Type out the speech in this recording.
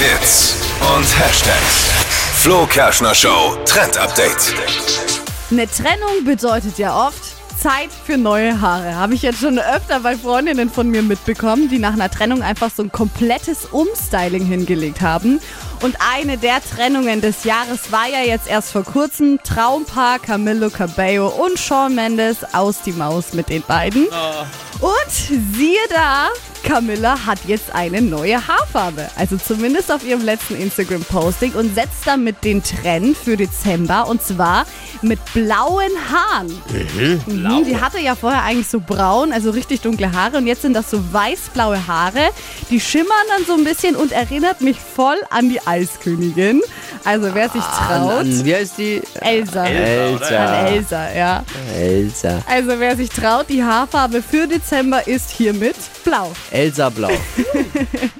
Hits und Hashtags. Flo Kerschner Show Trend Update. Eine Trennung bedeutet ja oft Zeit für neue Haare. Habe ich jetzt schon öfter bei Freundinnen von mir mitbekommen, die nach einer Trennung einfach so ein komplettes Umstyling hingelegt haben. Und eine der Trennungen des Jahres war ja jetzt erst vor kurzem Traumpaar Camillo Cabello und Shawn Mendes aus die Maus mit den beiden. Und siehe da, Camilla hat jetzt eine neue Haarfarbe. Also zumindest auf ihrem letzten Instagram-Posting und setzt damit den Trend für Dezember und zwar mit blauen Haaren. Mhm, die hatte ja vorher eigentlich so braun, also richtig dunkle Haare und jetzt sind das so weiß-blaue Haare. Die schimmern dann so ein bisschen und erinnert mich voll an die Eiskönigin. Also wer sich traut. An, wie heißt die? Elsa. Elsa. An Elsa, ja. Elsa. Also wer sich traut, die Haarfarbe für Dezember ist hiermit blau. Elsa Blau.